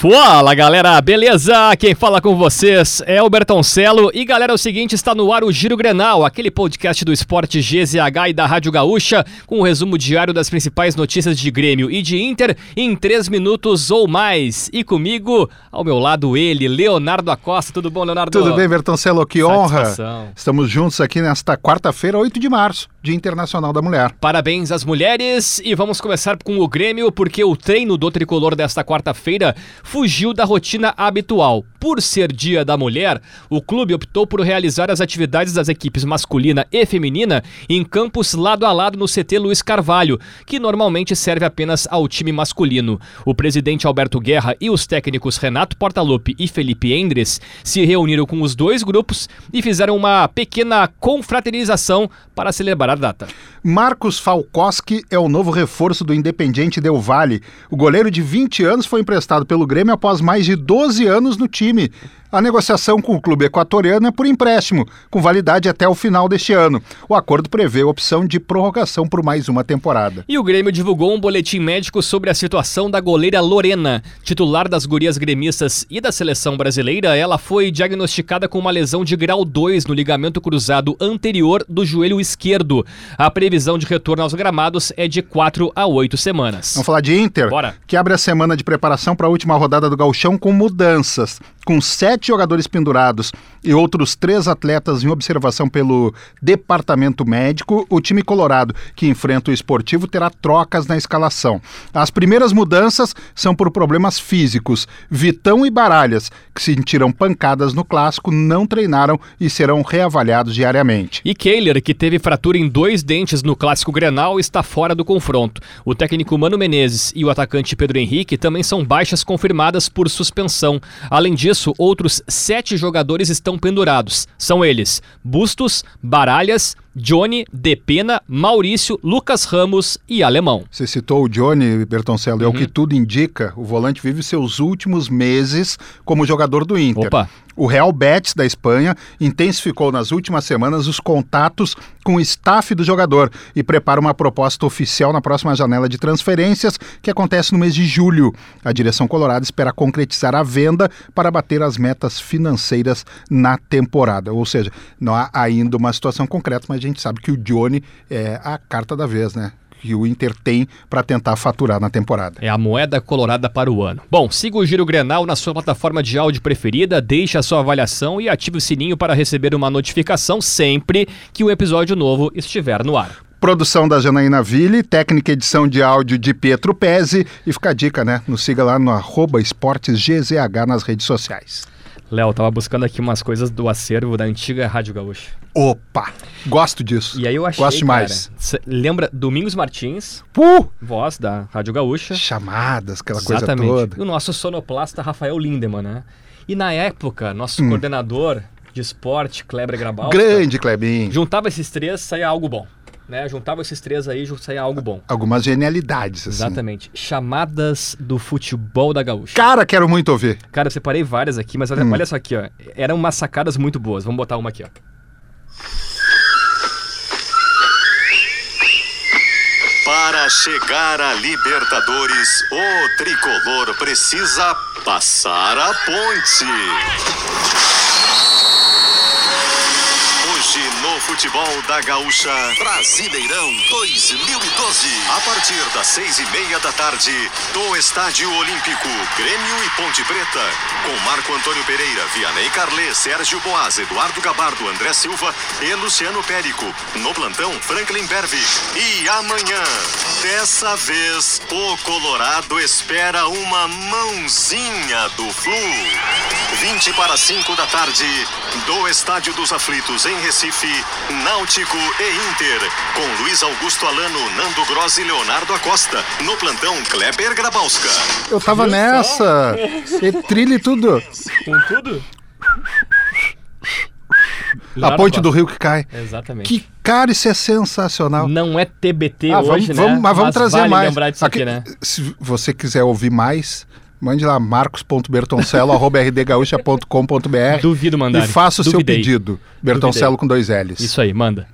Fala galera, beleza? Quem fala com vocês é o Bertoncelo e galera, é o seguinte, está no ar o Giro Grenal, aquele podcast do esporte GZH e da Rádio Gaúcha, com o um resumo diário das principais notícias de Grêmio e de Inter em 3 minutos ou mais. E comigo, ao meu lado ele, Leonardo Acosta. Tudo bom, Leonardo? Tudo bem, Bertoncelo, que honra. Estamos juntos aqui nesta quarta-feira, 8 de março, Dia Internacional da Mulher. Parabéns às mulheres e vamos começar com o Grêmio, porque o treino do tricolor desta quarta-feira fugiu da rotina habitual. Por ser Dia da Mulher, o clube optou por realizar as atividades das equipes masculina e feminina em campos lado a lado no CT Luiz Carvalho, que normalmente serve apenas ao time masculino. O presidente Alberto Guerra e os técnicos Renato Portaluppi e Felipe Endres se reuniram com os dois grupos e fizeram uma pequena confraternização para celebrar a data. Marcos Falkowski é o novo reforço do Independiente Del Valle. O goleiro de 20 anos foi emprestado pelo Grêmio após mais de 12 anos no time. такими, A negociação com o clube equatoriano é por empréstimo, com validade até o final deste ano. O acordo prevê a opção de prorrogação por mais uma temporada. E o Grêmio divulgou um boletim médico sobre a situação da goleira Lorena, titular das gurias gremistas e da seleção brasileira. Ela foi diagnosticada com uma lesão de grau 2 no ligamento cruzado anterior do joelho esquerdo. A previsão de retorno aos gramados é de 4 a 8 semanas. Vamos falar de Inter, Bora. que abre a semana de preparação para a última rodada do Gauchão com mudanças. Com sete jogadores pendurados e outros três atletas em observação pelo departamento médico, o time colorado que enfrenta o esportivo terá trocas na escalação. As primeiras mudanças são por problemas físicos. Vitão e Baralhas, que sentiram pancadas no clássico, não treinaram e serão reavaliados diariamente. E Kehler, que teve fratura em dois dentes no clássico Grenal, está fora do confronto. O técnico Mano Menezes e o atacante Pedro Henrique também são baixas confirmadas por suspensão. Além disso, outros sete jogadores estão pendurados. São eles: Bustos, Baralhas, Johnny, Depena, Maurício, Lucas Ramos e Alemão. Você citou o Johnny Bertoncello, uhum. é o que tudo indica. O volante vive seus últimos meses como jogador do Inter. Opa. O Real Betis da Espanha intensificou nas últimas semanas os contatos com o staff do jogador e prepara uma proposta oficial na próxima janela de transferências que acontece no mês de julho. A direção colorada espera concretizar a venda para bater as metas financeiras na temporada. Ou seja, não há ainda uma situação concreta, mas a gente sabe que o Johnny é a carta da vez, né? que o Inter tem para tentar faturar na temporada. É a moeda colorada para o ano. Bom, siga o Giro Grenal na sua plataforma de áudio preferida, deixe a sua avaliação e ative o sininho para receber uma notificação sempre que o episódio novo estiver no ar. Produção da Janaína Ville, técnica edição de áudio de Pietro Pezzi e fica a dica, né? Nos siga lá no arroba esportesgzh nas redes sociais. Léo, tava buscando aqui umas coisas do acervo da antiga Rádio Gaúcha. Opa! Gosto disso. E aí eu achei, Gosto demais. Cara, lembra Domingos Martins? Puh! Voz da Rádio Gaúcha. Chamadas, aquela Exatamente. coisa toda. E o nosso sonoplasta Rafael Lindemann, né? E na época, nosso hum. coordenador de esporte, Kleber Grabal. Grande Klebinho. Juntava esses três, saía algo bom né? Juntava esses três aí, saía algo bom. Algumas genialidades, assim. Exatamente. Chamadas do futebol da gaúcha. Cara, quero muito ouvir. Cara, eu separei várias aqui, mas olha, hum. olha só aqui, ó. Eram umas sacadas muito boas. Vamos botar uma aqui, ó. Para chegar a Libertadores, o tricolor precisa passar a ponte. Futebol da Gaúcha, Brasileirão 2012. A partir das seis e meia da tarde, do Estádio Olímpico, Grêmio e Ponte Preta. Com Marco Antônio Pereira, Vianney Carlê, Sérgio Boas, Eduardo Gabardo, André Silva e Luciano Périco. No plantão, Franklin Bervi. E amanhã, dessa vez, o Colorado espera uma mãozinha do Flu. 20 para 5 da tarde, do Estádio dos Aflitos, em Recife. Náutico e Inter. Com Luiz Augusto Alano, Nando Gross e Leonardo Acosta. No plantão, Kleber Grabowska. Eu tava Viu nessa. E trilha e tudo. Com tudo? a ponte do rio que cai. Exatamente. Que cara, isso é sensacional. Não é TBT ah, hoje, vamos, né? Vamos, mas vamos mas trazer vale mais. Aqui, aqui, né? Se você quiser ouvir mais, Mande lá marcos.bertoncello.rdgaúcha.com.br Duvido mandar. E faça o seu pedido. Bertoncello com dois L's. Isso aí, manda.